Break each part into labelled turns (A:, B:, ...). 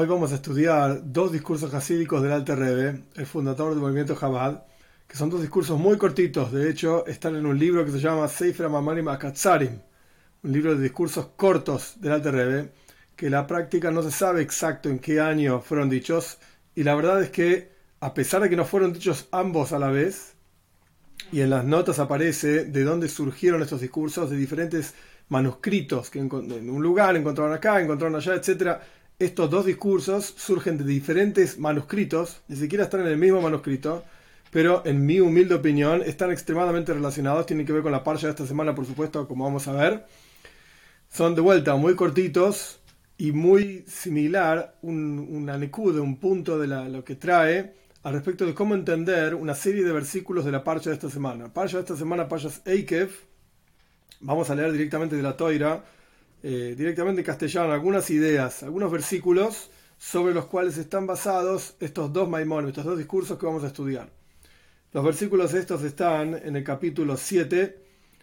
A: Hoy vamos a estudiar dos discursos hasídicos del Alter Rebbe, el fundador del movimiento Chabad, que son dos discursos muy cortitos. De hecho, están en un libro que se llama Seifra Mamanim Akatsarim, un libro de discursos cortos del Alter Rebbe, que la práctica no se sabe exacto en qué año fueron dichos. Y la verdad es que, a pesar de que no fueron dichos ambos a la vez, y en las notas aparece de dónde surgieron estos discursos, de diferentes manuscritos que en un lugar encontraron acá, encontraron allá, etcétera estos dos discursos surgen de diferentes manuscritos, ni siquiera están en el mismo manuscrito, pero en mi humilde opinión están extremadamente relacionados, tienen que ver con la parcha de esta semana, por supuesto, como vamos a ver. Son de vuelta muy cortitos y muy similar, un, un de un punto de lo que trae al respecto de cómo entender una serie de versículos de la parcha de esta semana. Parcha de esta semana, parchas Eikev, vamos a leer directamente de la Toira eh, directamente en castellano algunas ideas, algunos versículos sobre los cuales están basados estos dos maimones, estos dos discursos que vamos a estudiar. Los versículos estos están en el capítulo 7,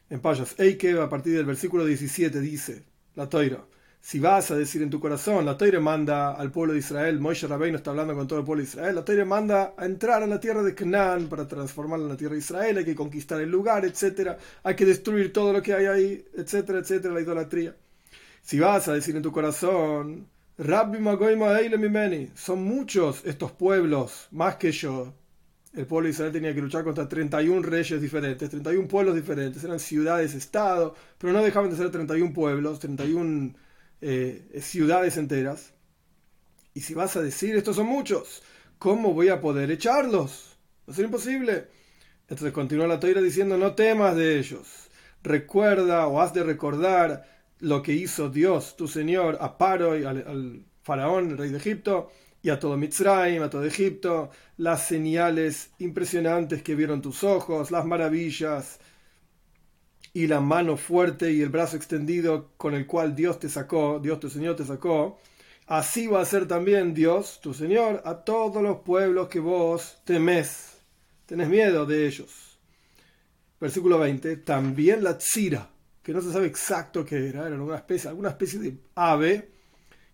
A: en Payas Eike, a partir del versículo 17 dice, la toira, si vas a decir en tu corazón, la toira manda al pueblo de Israel, Moisés no está hablando con todo el pueblo de Israel, la toira manda a entrar a la tierra de Canaán para transformarla en la tierra de Israel, hay que conquistar el lugar, etcétera, hay que destruir todo lo que hay ahí, etcétera, etcétera, la idolatría. Si vas a decir en tu corazón, Rabbi Mimeni, son muchos estos pueblos, más que yo. El pueblo de Israel tenía que luchar contra 31 reyes diferentes, 31 pueblos diferentes, eran ciudades, estado, pero no dejaban de ser 31 pueblos, 31 eh, ciudades enteras. Y si vas a decir, estos son muchos, ¿cómo voy a poder echarlos? Va imposible. Entonces continúa la toira diciendo, no temas de ellos. Recuerda o has de recordar lo que hizo Dios, tu Señor, a Paro, y al, faraón, el rey de Egipto, y a todo Mitzrayim, a todo Egipto, las señales impresionantes que vieron tus ojos, las maravillas, y la mano fuerte y el brazo extendido con el cual Dios te sacó, Dios tu Señor te sacó, así va a ser también Dios, tu Señor, a todos los pueblos que vos temes, tenés miedo de ellos. Versículo 20, también la tzira, que no se sabe exacto qué era, era alguna especie, alguna especie de ave,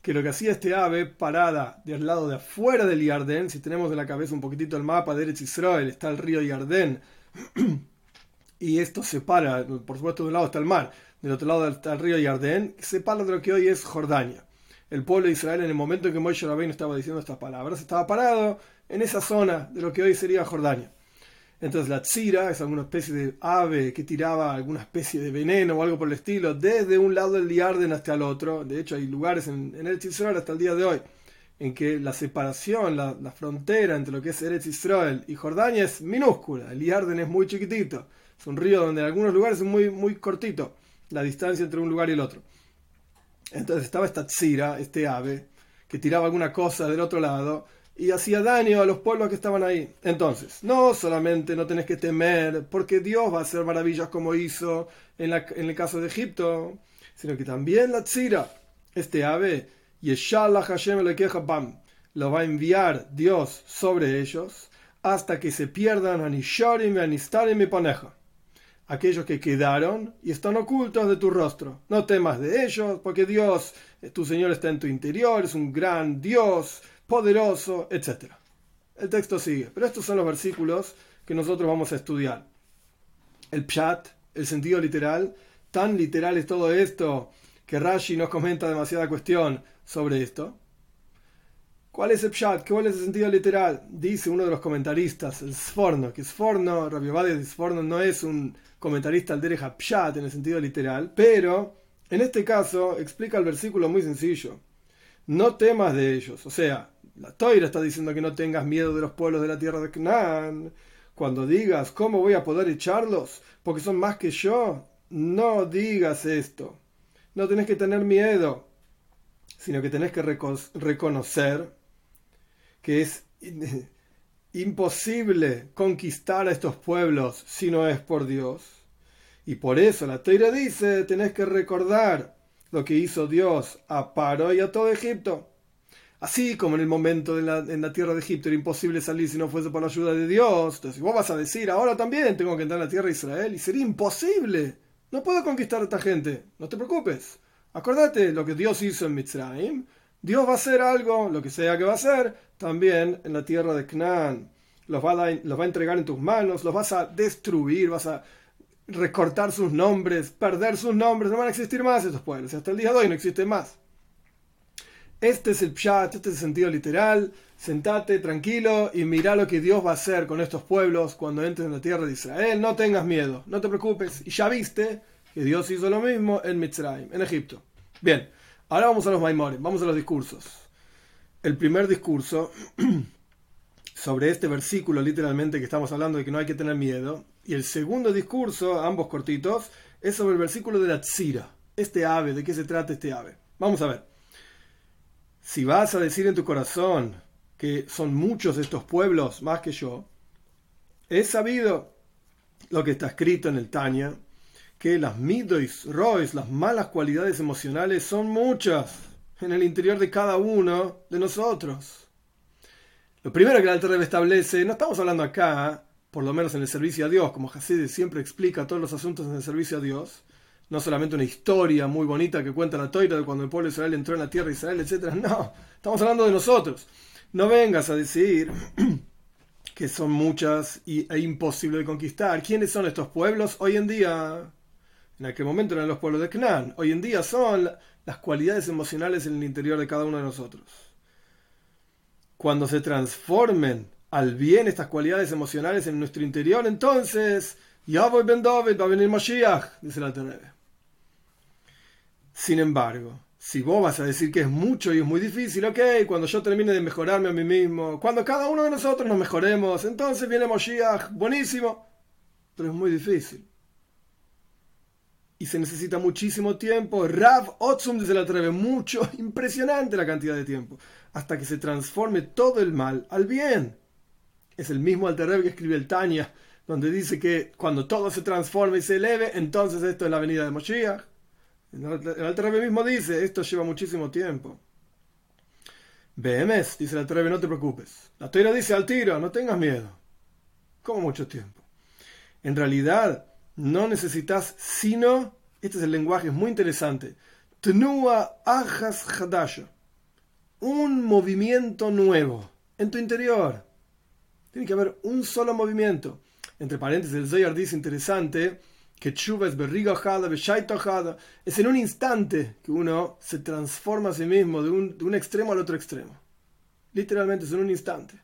A: que lo que hacía este ave parada del lado de afuera del Yardén, si tenemos en la cabeza un poquitito el mapa de Israel, está el río Yardén, y esto separa, por supuesto de un lado está el mar, del otro lado está el río Yardén, que separa de lo que hoy es Jordania. El pueblo de Israel en el momento en que Moisés Rabbeinu estaba diciendo estas palabras, estaba parado en esa zona de lo que hoy sería Jordania. Entonces la tzira es alguna especie de ave que tiraba alguna especie de veneno o algo por el estilo desde un lado del Yarden hasta el otro. De hecho hay lugares en, en Eretz Israel hasta el día de hoy en que la separación, la, frontera entre lo que es Eretz Israel y Jordania es minúscula. El Yarden es muy chiquitito. Es un río donde en algunos lugares es muy, muy cortito la distancia entre un lugar y el otro. Entonces estaba esta tzira, este ave, que tiraba alguna cosa del otro lado y hacía daño a los pueblos que estaban ahí. Entonces, no solamente no tenés que temer porque Dios va a hacer maravillas como hizo en, la, en el caso de Egipto, sino que también la tzira, este ave, Yeshallah Hashem le bam, lo va a enviar Dios sobre ellos hasta que se pierdan Anisharim Anistarim y Paneja. Aquellos que quedaron y están ocultos de tu rostro. No temas de ellos, porque Dios, tu Señor, está en tu interior, es un gran Dios poderoso, etc. El texto sigue, pero estos son los versículos que nosotros vamos a estudiar. El pshat, el sentido literal, tan literal es todo esto que Rashi nos comenta demasiada cuestión sobre esto. ¿Cuál es el pshat? ¿Cuál es el sentido literal? Dice uno de los comentaristas, el Sforno, que Sforno, Rabbi de Sforno no es un comentarista al derecha pshat en el sentido literal, pero en este caso explica el versículo muy sencillo. No temas de ellos, o sea, la Toira está diciendo que no tengas miedo de los pueblos de la tierra de Canaán. Cuando digas, ¿cómo voy a poder echarlos? Porque son más que yo. No digas esto. No tenés que tener miedo, sino que tenés que reconocer que es imposible conquistar a estos pueblos si no es por Dios. Y por eso la Toira dice, tenés que recordar lo que hizo Dios a Paro y a todo Egipto. Así como en el momento en la tierra de Egipto era imposible salir si no fuese por la ayuda de Dios. Entonces vos vas a decir, ahora también tengo que entrar en la tierra de Israel y sería imposible. No puedo conquistar a esta gente. No te preocupes. Acordate lo que Dios hizo en Mitzrayim. Dios va a hacer algo, lo que sea que va a hacer, también en la tierra de Canaán. Los va, a, los va a entregar en tus manos, los vas a destruir, vas a recortar sus nombres, perder sus nombres, no van a existir más estos pueblos. Hasta el día de hoy no existen más. Este es el pshat, este es el sentido literal. Sentate tranquilo y mira lo que Dios va a hacer con estos pueblos cuando entres en la tierra de Israel. No tengas miedo, no te preocupes. Y ya viste que Dios hizo lo mismo en Mitzrayim, en Egipto. Bien, ahora vamos a los Maimores, vamos a los discursos. El primer discurso sobre este versículo, literalmente, que estamos hablando de que no hay que tener miedo. Y el segundo discurso, ambos cortitos, es sobre el versículo de la Tzira. Este ave, ¿de qué se trata este ave? Vamos a ver. Si vas a decir en tu corazón que son muchos estos pueblos más que yo, he sabido lo que está escrito en el Tanya, que las midois, rois, las malas cualidades emocionales son muchas en el interior de cada uno de nosotros. Lo primero que el Alter establece, no estamos hablando acá, por lo menos en el servicio a Dios, como Hasid siempre explica todos los asuntos en el servicio a Dios, no solamente una historia muy bonita que cuenta la toira de cuando el pueblo de Israel entró en la tierra de Israel, etc. No, estamos hablando de nosotros. No vengas a decir que son muchas y, e imposible de conquistar. ¿Quiénes son estos pueblos hoy en día? En aquel momento eran los pueblos de Canaán. Hoy en día son las cualidades emocionales en el interior de cada uno de nosotros. Cuando se transformen al bien estas cualidades emocionales en nuestro interior, entonces, ya voy Ben David, va a venir Mashiach, dice la Tenebe. Sin embargo, si vos vas a decir que es mucho y es muy difícil, ok, cuando yo termine de mejorarme a mí mismo, cuando cada uno de nosotros nos mejoremos, entonces viene Moshiach, buenísimo, pero es muy difícil. Y se necesita muchísimo tiempo. Rav Otsum desde la atreve, mucho, impresionante la cantidad de tiempo, hasta que se transforme todo el mal al bien. Es el mismo Alterrev que escribe el Tanya, donde dice que cuando todo se transforme y se eleve, entonces esto es la venida de Moshiach. El Alter mismo dice, esto lleva muchísimo tiempo. BMS, dice el Alter no te preocupes. La Torah dice al tiro, no tengas miedo. ¿Cómo mucho tiempo? En realidad, no necesitas sino, este es el lenguaje, es muy interesante, Tnua Ajas Hadasha, un movimiento nuevo en tu interior. Tiene que haber un solo movimiento. Entre paréntesis, el Zoyar dice interesante, que chuva es berrigajada, beshaitahada, es en un instante que uno se transforma a sí mismo de un, de un extremo al otro extremo. Literalmente es en un instante.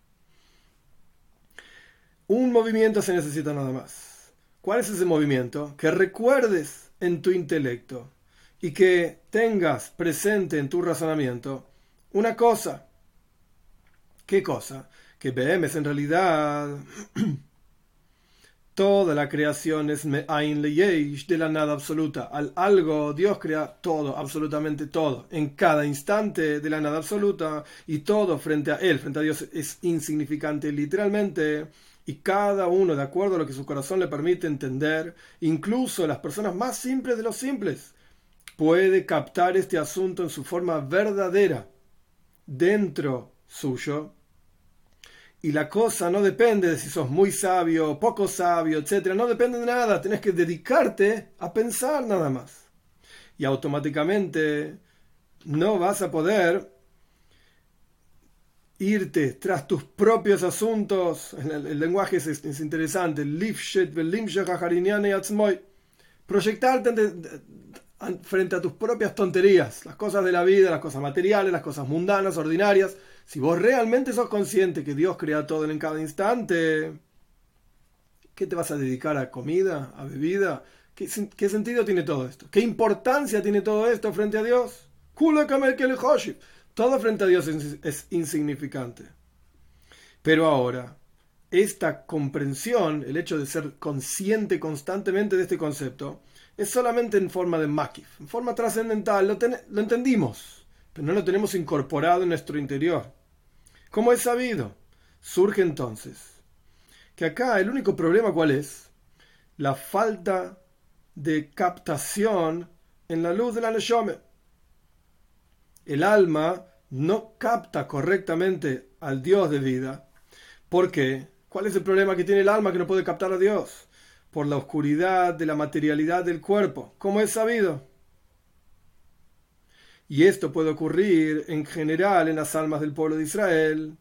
A: Un movimiento se necesita nada más. ¿Cuál es ese movimiento? Que recuerdes en tu intelecto y que tengas presente en tu razonamiento una cosa. ¿Qué cosa? Que es en realidad Toda la creación es Me'ain Leyesh, de la nada absoluta. Al algo, Dios crea todo, absolutamente todo, en cada instante de la nada absoluta, y todo frente a Él, frente a Dios, es insignificante literalmente. Y cada uno, de acuerdo a lo que su corazón le permite entender, incluso las personas más simples de los simples, puede captar este asunto en su forma verdadera, dentro suyo, y la cosa no depende de si sos muy sabio, poco sabio, etc. No depende de nada. Tienes que dedicarte a pensar nada más. Y automáticamente no vas a poder irte tras tus propios asuntos. El, lenguaje es, es interesante. Proyectarte frente a tus propias tonterías, las cosas de la vida, las cosas materiales, las cosas mundanas, ordinarias si vos realmente sos consciente que Dios crea todo en cada instante, ¿qué te vas a dedicar a comida, a bebida? ¿Qué, sentido tiene todo esto? ¿Qué importancia tiene todo esto frente a Dios? Todo frente a Dios es insignificante. Pero ahora, esta comprensión, el hecho de ser consciente constantemente de este concepto, es solamente en forma de makif, en forma trascendental, lo, lo entendimos, pero no lo tenemos incorporado en nuestro interior. Como es sabido, surge entonces que acá el único problema cuál es? La falta de captación en la luz de la Neshome. El alma no capta correctamente al Dios de vida. ¿Por qué? ¿Cuál es el problema que tiene el alma que no puede captar a Dios? Por la oscuridad de la materialidad del cuerpo, como es sabido. Y esto puede ocurrir en general en las almas del pueblo de Israel.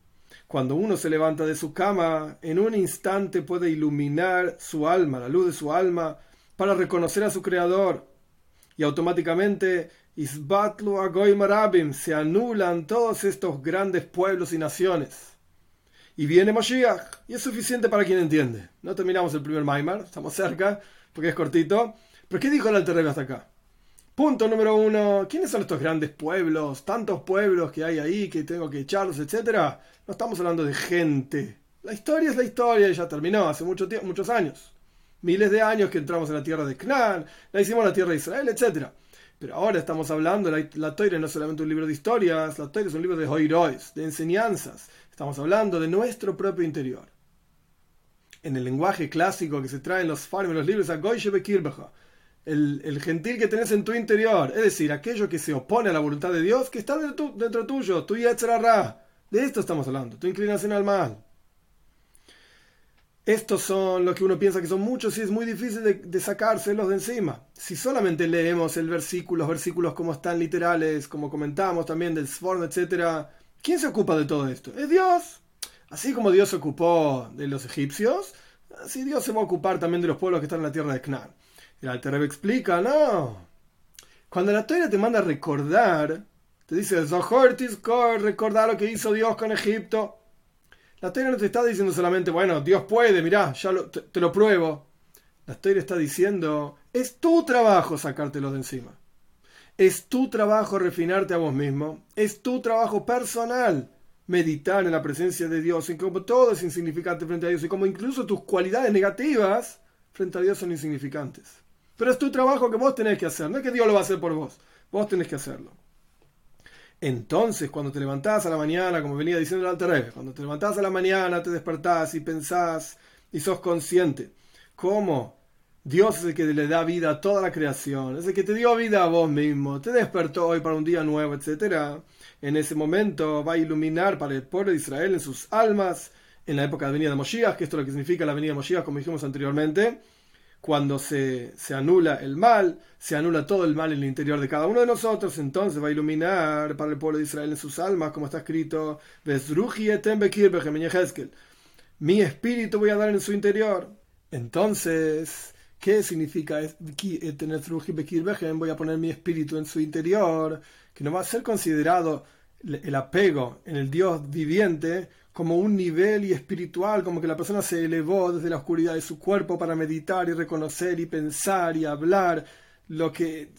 A: Cuando uno se levanta de su cama, en un instante puede iluminar su alma, la luz de su alma, para reconocer a su creador. Y automáticamente Isbatlu Agoy Marabim se anulan todos estos grandes pueblos y naciones. Y viene Moshiach, y es suficiente para quien entiende. No terminamos el primer Maimar, estamos cerca, porque es cortito. Pero ¿qué dijo el Alter hasta acá? Punto número uno, ¿quiénes son estos grandes pueblos? Tantos pueblos que hay ahí que tengo que echarlos, etcétera. No estamos hablando de gente. La historia es la historia y ya terminó hace mucho tiempo, muchos años. Miles de años que entramos en la tierra de Canaán, la hicimos la tierra de Israel, etcétera. Pero ahora estamos hablando, la, la no es solamente un libro de historias, la Toira es un libro de hoirois, de enseñanzas. Estamos hablando de nuestro propio interior. En el lenguaje clásico que se trae en los farm, en los libros, el, gentil que tenés en tu interior, es decir, aquello que se opone a la voluntad de Dios, que está dentro, dentro tuyo, tu Yetzerara. De esto estamos hablando, tu inclinación al mal. Estos son los que uno piensa que son muchos y es muy difícil de, sacárselos de encima. Si solamente leemos el versículo, los versículos como están literales, como comentamos también del Sforn, etc., ¿quién se ocupa de todo esto? Es Dios. Así como Dios se ocupó de los egipcios, así Dios se va a ocupar también de los pueblos que están en la tierra de Canaán. El Alter explica, no. Cuando la Torah te manda a recordar, te dice, recordar lo que hizo Dios con Egipto. La Torah no te está diciendo solamente, bueno, Dios puede, mirá, ya te, lo pruebo. La Torah está diciendo, es tu trabajo sacártelo de encima. Es tu trabajo refinarte a vos mismo. Es tu trabajo personal meditar en la presencia de Dios y como todo es insignificante frente a Dios y como incluso tus cualidades negativas frente a Dios son insignificantes. Pero es tu trabajo que vos tenés que hacer, no es que Dios lo va a hacer por vos, vos tenés que hacerlo. Entonces, cuando te levantás a la mañana, como venía diciendo el Alter cuando te levantás a la mañana, te despertás y pensás y sos consciente cómo Dios es el que le da vida a toda la creación, es el que te dio vida a vos mismo, te despertó hoy para un día nuevo, etc. En ese momento va a iluminar para el pueblo de Israel en sus almas, en la época de venida de Moshiach, que esto es lo que significa la venida de Moshiach, como dijimos anteriormente, cuando se, anula el mal, se anula todo el mal en el interior de cada uno de nosotros, entonces va a iluminar para el pueblo de Israel en sus almas, como está escrito, mi espíritu voy a dar en su interior. Entonces, ¿qué significa Voy a poner mi espíritu en su interior, que no va a ser considerado el apego en el Dios viviente como un nivel y espiritual, como que la persona se elevó desde la oscuridad de su cuerpo para meditar y reconocer y pensar y hablar lo que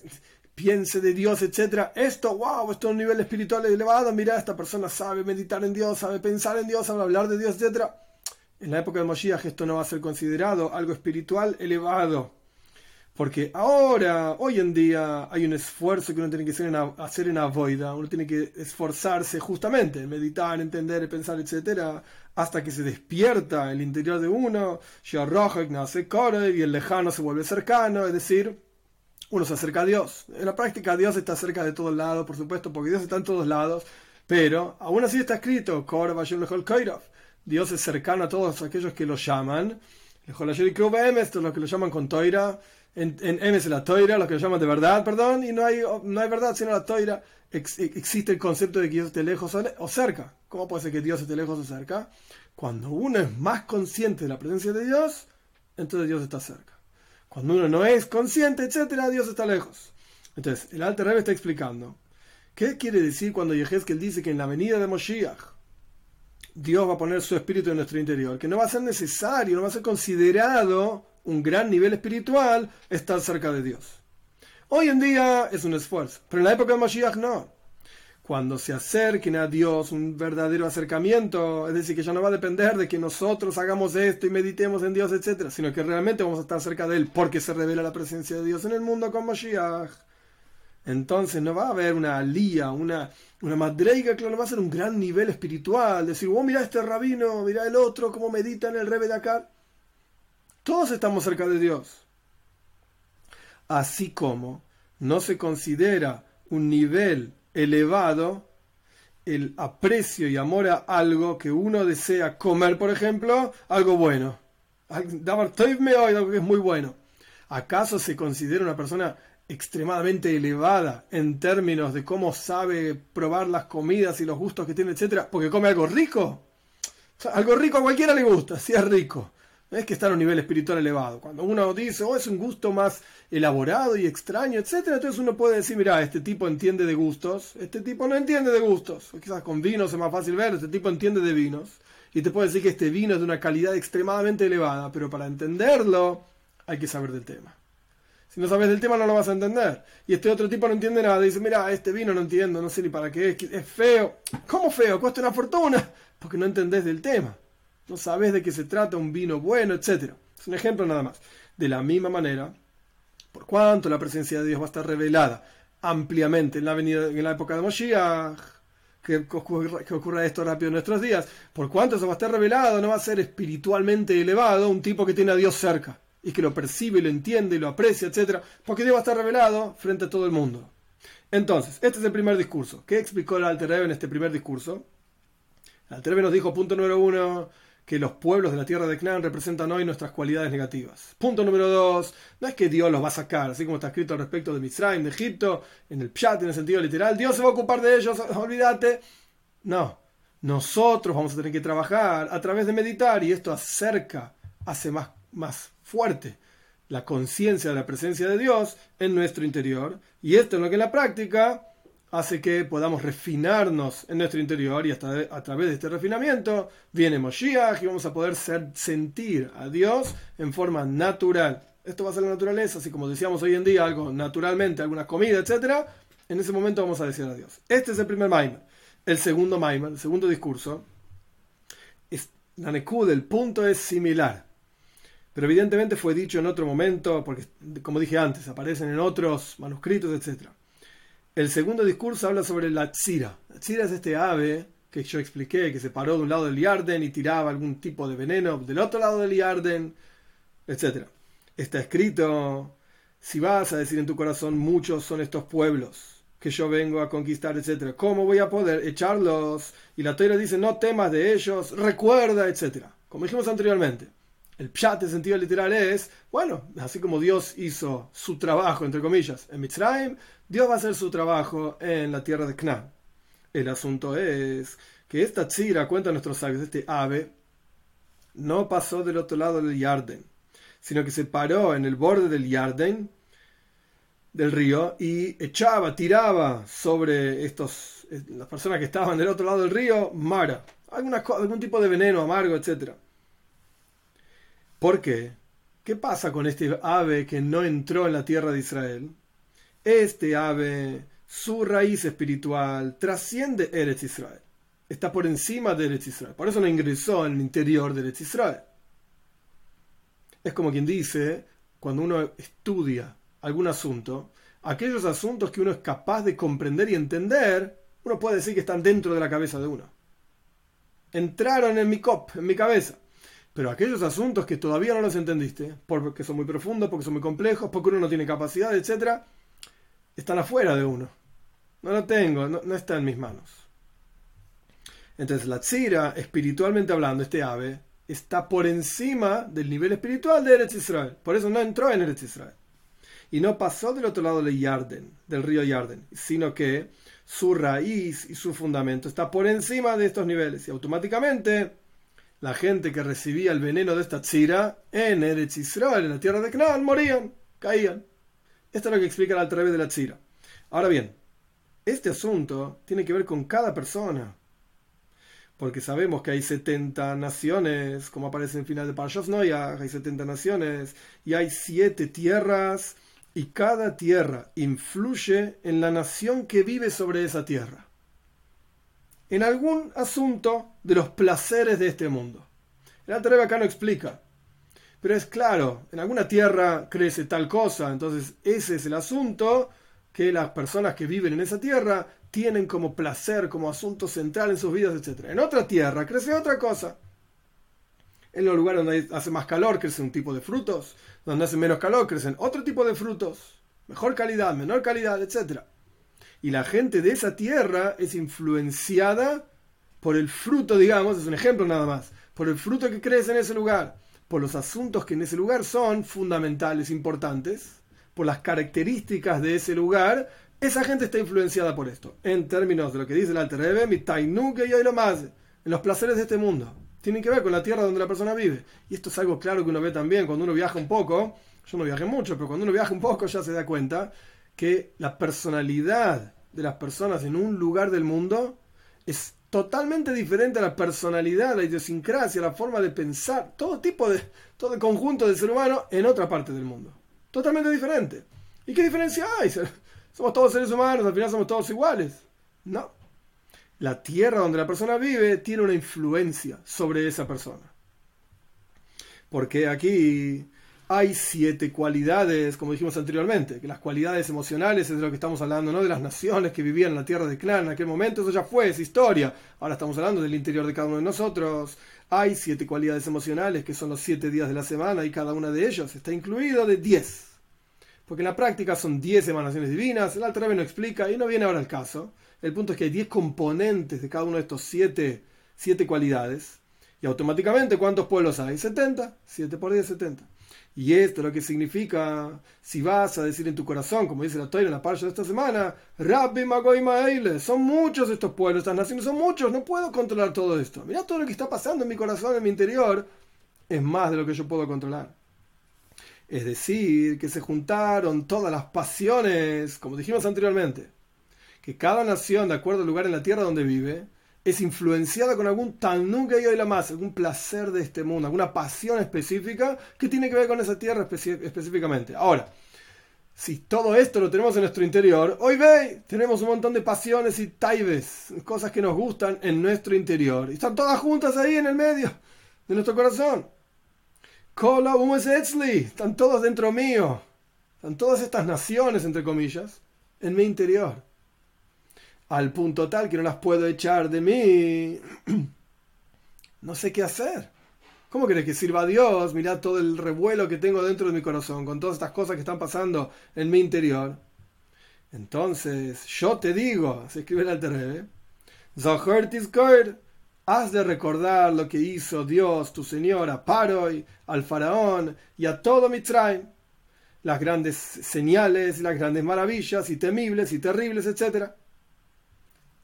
A: piense de Dios, etc. Esto, wow, esto es un nivel espiritual elevado, mira, esta persona sabe meditar en Dios, sabe pensar en Dios, sabe hablar de Dios, etc. En la época de Moshiach esto no va a ser considerado algo espiritual elevado. Porque ahora, hoy en día, hay un esfuerzo que uno tiene que hacer en, hacer en uno tiene que esforzarse justamente en meditar, entender, pensar, etc., hasta que se despierta el interior de uno, y el lejano se vuelve cercano, es decir, uno se acerca a Dios. En la práctica, Dios está cerca de todos lados, por supuesto, porque Dios está en todos lados, pero aún así está escrito, Dios es cercano a todos aquellos que lo llaman. Esto es lo que lo llaman con Toira en, en M es la toira, lo que lo llaman de verdad, perdón, y no hay, no hay verdad sino la toira. existe el concepto de que Dios esté lejos o cerca. ¿Cómo puede ser que Dios esté lejos o cerca? Cuando uno es más consciente de la presencia de Dios, entonces Dios está cerca. Cuando uno no es consciente, etcétera, Dios está lejos. Entonces, el Alter Rebbe está explicando. ¿Qué quiere decir cuando Yehezkel dice que en la venida de Moshiach Dios va a poner su espíritu en nuestro interior? Que no va a ser necesario, no va a ser considerado un gran nivel espiritual estar cerca de Dios. Hoy en día es un esfuerzo, pero en la época de Mashiach no. Cuando se acerquen a Dios, un verdadero acercamiento, es decir, que ya no va a depender de que nosotros hagamos esto y meditemos en Dios, etc., sino que realmente vamos a estar cerca de Él porque se revela la presencia de Dios en el mundo con Mashiach. Entonces no va a haber una alía, una, una madreiga, claro, va a ser un gran nivel espiritual, decir, oh, mira este rabino, mira el otro, cómo medita en el rebe de acá. Todos estamos cerca de Dios. Así como no se considera un nivel elevado el aprecio y amor a algo que uno desea comer, por ejemplo, algo bueno. Algo que es muy bueno. ¿Acaso se considera una persona extremadamente elevada en términos de cómo sabe probar las comidas y los gustos que tiene, etcétera, porque come algo rico? algo rico a cualquiera le gusta, si es rico. Es que está a un nivel espiritual elevado. Cuando uno dice, oh, es un gusto más elaborado y extraño, etcétera, entonces uno puede decir, mira, este tipo entiende de gustos, este tipo no entiende de gustos. quizás con vinos es más fácil ver, este tipo entiende de vinos. Y te puede decir que este vino es de una calidad extremadamente elevada, pero para entenderlo hay que saber del tema. Si no sabes del tema no lo vas a entender. Y este otro tipo no entiende nada. Dice, mira, este vino no entiendo, no sé ni para qué es, es feo. ¿Cómo feo? Cuesta una fortuna. Porque no entendés del tema. No sabes de qué se trata un vino bueno, etc. Es un ejemplo nada más. De la misma manera, por cuanto la presencia de Dios va a estar revelada ampliamente en la, en la época de Moshiach, que ocurra, esto rápido en nuestros días, por cuanto eso va a estar revelado, no va a ser espiritualmente elevado un tipo que tiene a Dios cerca y que lo percibe, lo entiende, lo aprecia, etc. Porque Dios va a estar revelado frente a todo el mundo. Entonces, este es el primer discurso. ¿Qué explicó el Alter en este primer discurso? El Alter nos dijo, punto número uno, que los pueblos de la tierra de Canaán representan hoy nuestras cualidades negativas. Punto número dos, no es que Dios los va a sacar, así como está escrito al respecto de Mitzrayim, de Egipto, en el Pshat, en el sentido literal, Dios se va a ocupar de ellos, olvídate. No, nosotros vamos a tener que trabajar a través de meditar y esto acerca, hace más, más fuerte la conciencia de la presencia de Dios en nuestro interior. Y esto es lo que en la práctica hace que podamos refinarnos en nuestro interior y a través de este refinamiento viene Moshiach y vamos a poder sentir a Dios en forma natural. Esto va a ser la naturaleza, así como decíamos hoy en día, algo naturalmente, alguna comida, etc. En ese momento vamos a decir a Dios. Este es el primer Maimon. El segundo Maimon, el segundo discurso, es, la Nekud, el punto es similar. Pero evidentemente fue dicho en otro momento, porque como dije antes, aparecen en otros manuscritos, etc. El segundo discurso habla sobre la tzira. La tzira es este ave que yo expliqué, que se paró de un lado del Yarden y tiraba algún tipo de veneno del otro lado del Yarden, etc. Está escrito, si vas a decir en tu corazón, muchos son estos pueblos que yo vengo a conquistar, etc. ¿Cómo voy a poder echarlos? Y la Torah dice, no temas de ellos, recuerda, etc. Como dijimos anteriormente. El pshat en sentido literal es, bueno, así como Dios hizo su trabajo, entre comillas, en Mitzrayim, Dios va a hacer su trabajo en la tierra de Canaán. El asunto es que esta tzira, cuenta nuestros sabios, este ave, no pasó del otro lado del Yarden, sino que se paró en el borde del Yarden, del río, y echaba, tiraba sobre estos, eh, las personas que estaban del otro lado del río, mara, alguna, algún tipo de veneno amargo, etcétera ¿Por qué? ¿Qué pasa con este ave que no entró en la tierra de Israel? Este ave, su raíz espiritual trasciende Eretz Israel. Está por encima de Eretz Israel. Por eso no ingresó en el interior de Eretz Israel. Es como quien dice, cuando uno estudia algún asunto, aquellos asuntos que uno es capaz de comprender y entender, uno puede decir que están dentro de la cabeza de uno. Entraron en mi cop, en mi cabeza. Pero aquellos asuntos que todavía no los entendiste, porque son muy profundos, porque son muy complejos, porque uno no tiene capacidad, etc., están afuera de uno. No lo tengo, no, está en mis manos. Entonces la tzira, espiritualmente hablando, este ave, está por encima del nivel espiritual de Eretz Israel. Por eso no entró en Eretz Israel. Y no pasó del otro lado del Yarden, del río Yarden, sino que su raíz y su fundamento está por encima de estos niveles. Y automáticamente la gente que recibía el veneno de esta tzira en Eretz Israel, en la tierra de Canaán, morían, caían. Esto es lo que explica el través de la tzira. Ahora bien, este asunto tiene que ver con cada persona. Porque sabemos que hay 70 naciones, como aparece en el final de Parashas Noyah, hay 70 naciones y hay 7 tierras, y cada tierra influye en la nación que vive sobre esa tierra en algún asunto de los placeres de este mundo. El Alter acá no explica. Pero es claro, en alguna tierra crece tal cosa, entonces ese es el asunto que las personas que viven en esa tierra tienen como placer, como asunto central en sus vidas, etc. En otra tierra crece otra cosa. En los lugares donde hace más calor crecen un tipo de frutos, donde hace menos calor crecen otro tipo de frutos, mejor calidad, menor calidad, etc y la gente de esa tierra es influenciada por el fruto, digamos, es un ejemplo nada más, por el fruto que crece en ese lugar. por los asuntos que en ese lugar son fundamentales, importantes, por las características de ese lugar, esa gente está influenciada por esto. En términos de lo que dice el Alter Rebbe, mi y lo más, en los placeres de este mundo. Tienen que ver con la tierra donde la persona vive. Y esto es algo claro que uno ve también cuando uno viaja un poco. Yo no viajé mucho, pero cuando uno viaja un poco ya se da cuenta que la personalidad de las personas en un lugar del mundo es totalmente diferente a la personalidad, la idiosincrasia, la forma de pensar, todo tipo de, todo el conjunto del ser humano en otra parte del mundo. Totalmente diferente. ¿Y qué diferencia hay? Somos todos seres humanos, al final somos todos iguales. No. La tierra donde la persona vive tiene una influencia sobre esa persona. Porque aquí hay siete cualidades, como dijimos anteriormente, que las cualidades emocionales es de lo que estamos hablando, ¿no? De las naciones que vivían en la tierra de Clan en aquel momento, eso ya fue, es historia. Ahora estamos hablando del interior de cada uno de nosotros. Hay siete cualidades emocionales, que son los siete días de la semana, y cada una de ellos está incluido de diez. Porque en la práctica son diez emanaciones divinas, el Alter no explica, y no viene ahora el caso. El punto es que hay diez componentes de cada uno de estos siete, siete cualidades. Y automáticamente, ¿cuántos pueblos hay? 70. 7 por 10, 70. Y esto lo que significa, si vas a decir en tu corazón, como dice la Torah en la parcha de esta semana, Rabbi Magoy son muchos estos pueblos, estas naciones son muchos, no puedo controlar todo esto. Mira todo lo que está pasando en mi corazón, en mi interior, es más de lo que yo puedo controlar. Es decir, que se juntaron todas las pasiones, como dijimos anteriormente, que cada nación, de acuerdo al lugar en la tierra donde vive, es influenciada con algún tan nunca y la más, algún placer de este mundo, alguna pasión específica que tiene que ver con esa tierra específicamente. Ahora, si todo esto lo tenemos en nuestro interior, hoy ve, tenemos un montón de pasiones y taibes, cosas que nos gustan en nuestro interior. Y están todas juntas ahí en el medio de nuestro corazón. Kola están todos dentro mío. Están todas estas naciones, entre comillas, en mi interior al punto tal que no las puedo echar de mí, no sé qué hacer. ¿Cómo querés que sirva a Dios? Mirá todo el revuelo que tengo dentro de mi corazón, con todas estas cosas que están pasando en mi interior. Entonces, yo te digo, se escribe el Alter has de recordar lo que hizo Dios, tu Señor, a Paroi, al Faraón y a todo Mitzrayim. Las grandes señales, las grandes maravillas, y temibles y terribles, etcétera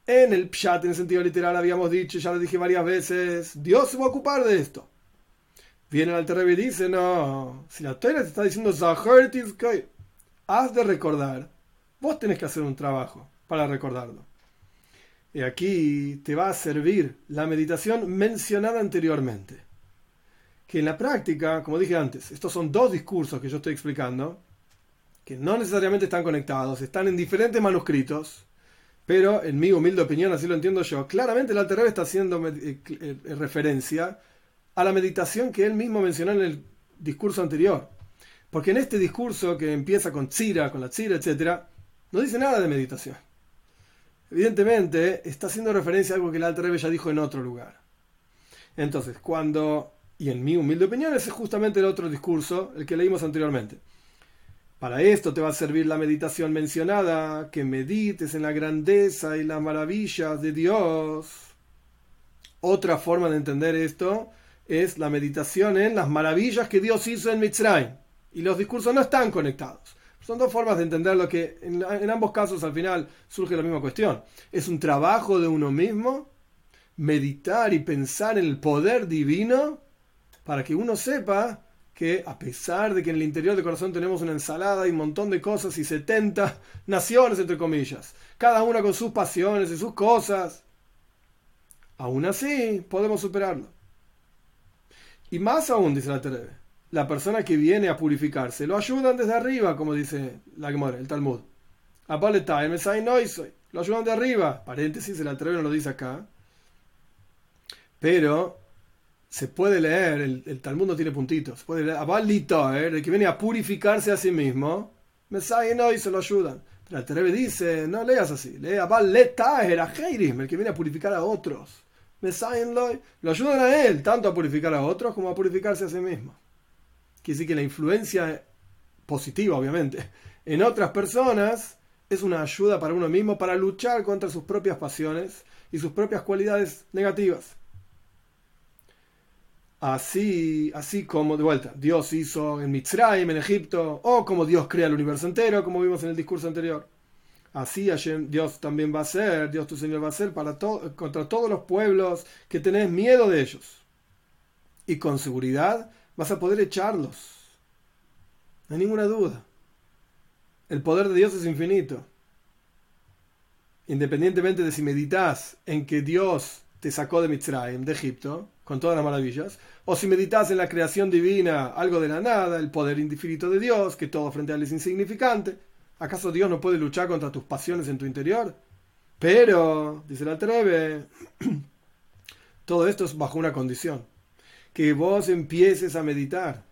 A: en el Pshat, en sentido literal, habíamos dicho, ya lo dije varias veces, Dios se va a ocupar de esto. Viene el Alter y dice, no, si la Torah te está diciendo, has de recordar, vos tenés que hacer un trabajo para recordarlo. Y aquí te va a servir la meditación mencionada anteriormente. Que en la práctica, como dije antes, estos son dos discursos que yo estoy explicando, que no necesariamente están conectados, están en diferentes manuscritos, pero en mi humilde opinión, así lo entiendo yo, claramente el Alter está haciendo eh, eh, referencia a la meditación que él mismo mencionó en el discurso anterior. Porque en este discurso que empieza con Tzira, con la Tzira, etc., no dice nada de meditación. Evidentemente está haciendo referencia a algo que el Alter ya dijo en otro lugar. Entonces, cuando, y en mi humilde opinión, ese es justamente el otro discurso, el que leímos anteriormente. Para esto te va a servir la meditación mencionada, que medites en la grandeza y las maravillas de Dios. Otra forma de entender esto es la meditación en las maravillas que Dios hizo en Mitzrayim. Y los discursos no están conectados. Son dos formas de entender lo que en, en ambos casos al final surge la misma cuestión. Es un trabajo de uno mismo meditar y pensar en el poder divino para que uno sepa que a pesar de que en el interior del corazón tenemos una ensalada y un montón de cosas y 70 naciones, entre comillas, cada una con sus pasiones y sus cosas, aún así podemos superarlo. Y más aún, dice la Terebe, la persona que viene a purificarse lo ayudan desde arriba, como dice la Gemora, el Talmud. Lo ayudan de arriba, paréntesis, el Terebe no lo dice acá. Pero se puede leer, el, Talmud no tiene puntitos, puede leer ¿eh? el que viene a purificarse a sí mismo, Mesai no y se lo ayudan. Pero el Terebe dice, no leas así, lee a el que viene a purificar a otros. Lo ayudan a él, tanto a purificar a otros como a purificarse a sí mismo. Quiere decir que la influencia positiva, obviamente, en otras personas es una ayuda para uno mismo para luchar contra sus propias pasiones y sus propias cualidades negativas. Así, así como, de vuelta, Dios hizo en Mitzrayim, en Egipto, o como Dios crea el universo entero, como vimos en el discurso anterior. Así Dios también va a ser, Dios tu Señor va a ser para contra todos los pueblos que tenés miedo de ellos. Y con seguridad vas a poder echarlos. No hay ninguna duda. El poder de Dios es infinito. Independientemente de si meditas en que Dios te sacó de Mitzrayim, de Egipto, con todas las maravillas, o si meditas en la creación divina, algo de la nada, el poder infinito de Dios, que todo frente a él es insignificante, ¿acaso Dios no puede luchar contra tus pasiones en tu interior? Pero, dice la Treve, todo esto es bajo una condición, que vos empieces a meditar.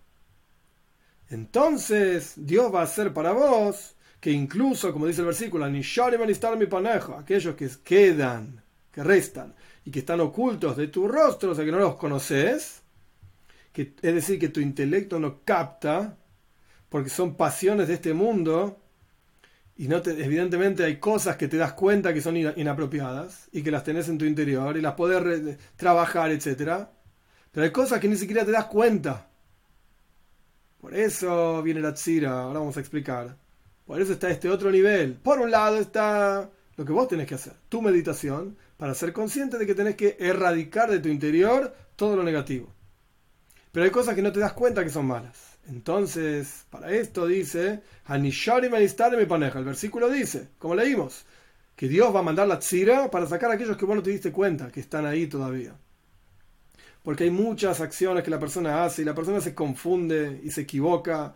A: Entonces, Dios va a hacer para vos que incluso, como dice el versículo, aquellos que quedan, que restan y que están ocultos de tu rostro, o sea que no los conoces, que, es decir, que tu intelecto no capta, porque son pasiones de este mundo, y no te, evidentemente hay cosas que te das cuenta que son inapropiadas y que las tenés en tu interior y las podés trabajar, etc. Pero hay cosas que ni siquiera te das cuenta. Por eso viene la tzira, ahora vamos a explicar. Por eso está este otro nivel. Por un lado está lo que vos tenés que hacer, tu meditación, para ser consciente de que tenés que erradicar de tu interior todo lo negativo. Pero hay cosas que no te das cuenta que son malas. Entonces, para esto dice, el versículo dice, como leímos, que Dios va a mandar la tzira para sacar a aquellos que vos no te diste cuenta, que están ahí todavía. Porque hay muchas acciones que la persona hace y la persona se confunde y se equivoca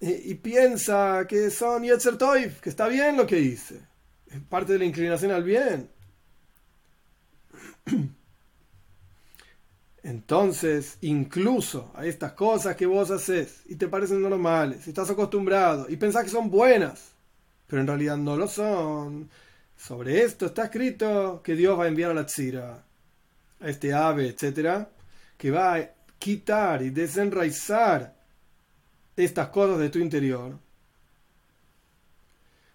A: y, piensa que son Yetzer que está bien lo que hice. Es parte de la inclinación al bien. Entonces, incluso a estas cosas que vos haces y te parecen normales, y estás acostumbrado y pensás que son buenas, pero en realidad no lo son, sobre esto está escrito que Dios va a enviar a la tzira, a este ave, etcétera, que va a quitar y desenraizar estas cosas de tu interior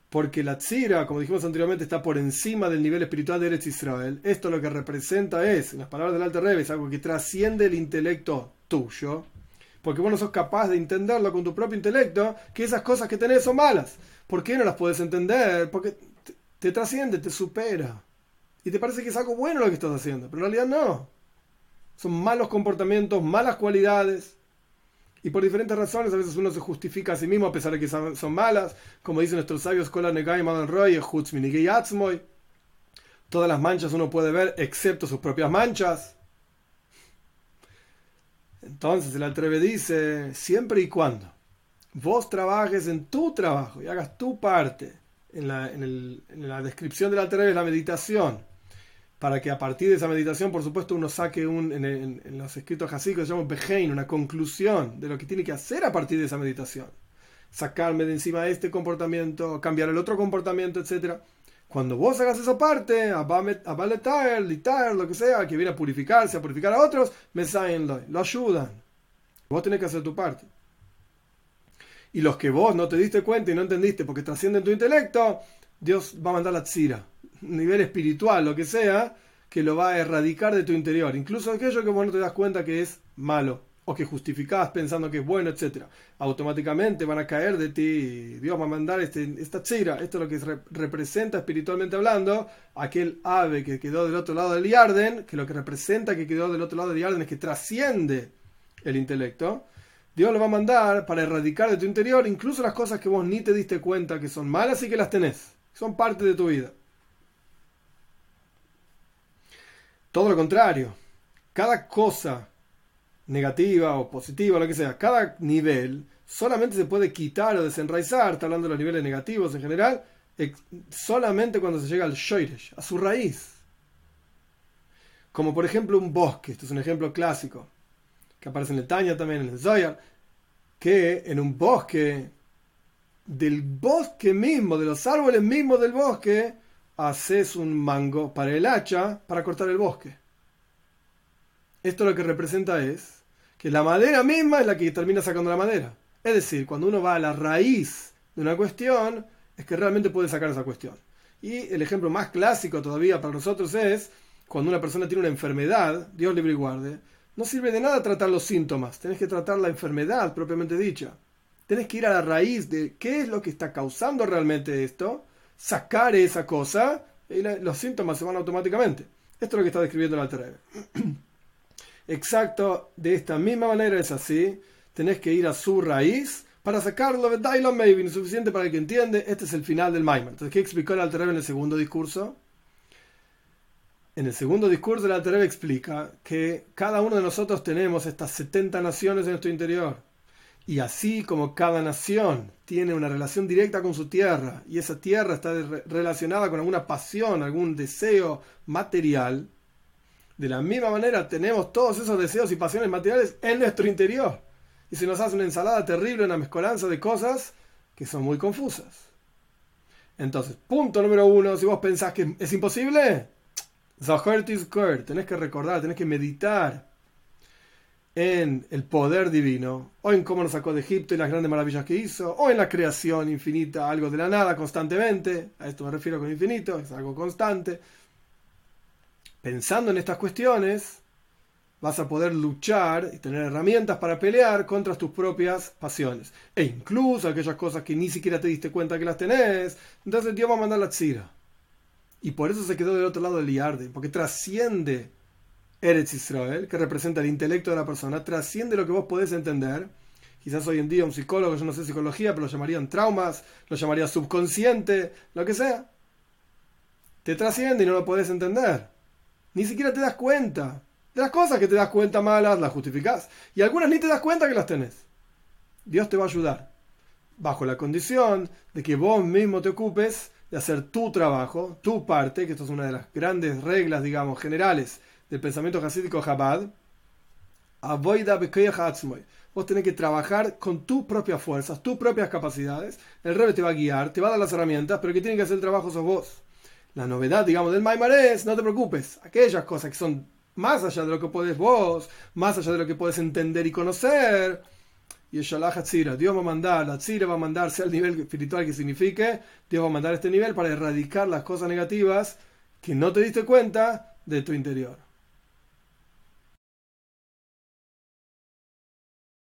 A: porque la tzira, como dijimos anteriormente, está por encima del nivel espiritual de Eretz Israel. Esto lo que representa es, en las palabras del Alter Rebbe, es algo que trasciende el intelecto tuyo, porque vos no sos capaz de entenderlo con tu propio intelecto, que esas cosas que tenés son malas. ¿Por qué no las puedes entender? Porque te, te trasciende, te supera. Y te parece que es algo bueno lo que estás haciendo, pero en realidad no. Son malos comportamientos, malas cualidades y por diferentes razones, a veces uno se justifica a sí mismo a pesar de que son, malas, como dicen nuestros sabios, Todas las manchas uno puede ver, excepto sus propias manchas. Entonces el Altreve dice, siempre y cuando vos trabajes en tu trabajo y hagas tu parte en la, en la descripción del Altreve, la meditación, para que a partir de esa meditación, por supuesto, uno saque un, en, los escritos que se llama Behein, una conclusión de lo que tiene que hacer a partir de esa meditación. Sacarme de encima este comportamiento, cambiar el otro comportamiento, etc. Cuando vos hagas esa parte, a Baletar, Litar, lo que sea, que viene a purificarse, a purificar a otros, me lo, lo ayudan. Vos tenés que hacer tu parte. Y los que vos no te diste cuenta y no entendiste porque trascienden tu intelecto, Dios va a mandar la tzira nivel espiritual, lo que sea, que lo va a erradicar de tu interior. Incluso aquello que vos no te das cuenta que es malo o que justificás pensando que es bueno, etc. Automáticamente van a caer de ti. Dios va a mandar este, esta chira. Esto es lo que representa espiritualmente hablando aquel ave que quedó del otro lado del Yarden, que lo que representa que quedó del otro lado del Yarden es que trasciende el intelecto. Dios lo va a mandar para erradicar de tu interior incluso las cosas que vos ni te diste cuenta que son malas y que las tenés. Son parte de tu vida. Todo lo contrario. Cada cosa negativa o positiva, lo que sea, cada nivel solamente se puede quitar o desenraizar, está hablando de los niveles negativos en general, solamente cuando se llega al shoiresh, a su raíz. Como por ejemplo un bosque, esto es un ejemplo clásico, que aparece en el Tanya también, en el Zoyar, que en un bosque, del bosque mismo, de los árboles mismos del bosque, haces un mango para el hacha para cortar el bosque. Esto lo que representa es que la madera misma es la que termina sacando la madera. Es decir, cuando uno va a la raíz de una cuestión, es que realmente puede sacar esa cuestión. Y el ejemplo más clásico todavía para nosotros es cuando una persona tiene una enfermedad, Dios libre y guarde, no sirve de nada tratar los síntomas, tenés que tratar la enfermedad propiamente dicha. Tenés que ir a la raíz de qué es lo que está causando realmente esto, sacar esa cosa y los síntomas se van automáticamente. Esto es lo que está describiendo el Alter Exacto, de esta misma manera es así. Tenés que ir a su raíz para sacarlo de Dylon Maybe, suficiente para el que entiende. Este es el final del Maimon. Entonces, ¿qué explicó el Alter en el segundo discurso? En el segundo discurso, el Alter explica que cada uno de nosotros tenemos estas 70 naciones en nuestro interior. Y así como cada nación tiene una relación directa con su tierra, y esa tierra está relacionada con alguna pasión, algún deseo material, de la misma manera tenemos todos esos deseos y pasiones materiales en nuestro interior. Y se nos hace una ensalada terrible, una mezcolanza de cosas que son muy confusas. Entonces, punto número uno, si vos pensás que es imposible, tenés que recordar, tenés que meditar en el poder divino, o en cómo nos sacó de Egipto y las grandes maravillas que hizo, o en la creación infinita, algo de la nada constantemente, a esto me refiero con infinito, es algo constante. Pensando en estas cuestiones, vas a poder luchar y tener herramientas para pelear contra tus propias pasiones, e incluso aquellas cosas que ni siquiera te diste cuenta que las tenés, entonces Dios va a mandar la tzira. Y por eso se quedó del otro lado del Iarde, porque trasciende Eretz Israel, que representa el intelecto de la persona, trasciende lo que vos podés entender. Quizás hoy en día un psicólogo, yo no sé psicología, pero lo llamarían traumas, lo llamaría subconsciente, lo que sea. Te trasciende y no lo podés entender. Ni siquiera te das cuenta. De las cosas que te das cuenta malas, las justificás. Y algunas ni te das cuenta que las tenés. Dios te va a ayudar. Bajo la condición de que vos mismo te ocupes de hacer tu trabajo, tu parte, que esto es una de las grandes reglas, digamos, generales del pensamiento hasídico Chabad. Vos tenés que trabajar con tus propias fuerzas, tus propias capacidades. El Rebe te va a guiar, te va a dar las herramientas, pero que tiene que hacer el trabajo sos vos. La novedad, digamos, del Maimar es, no te preocupes, aquellas cosas que son más allá de lo que puedes vos, más allá de lo que puedes entender y conocer, y el Dios va a mandar, la Tzira va a mandar, sea el nivel espiritual que signifique, Dios va a mandar este nivel para erradicar las cosas negativas que no te diste cuenta de tu interior.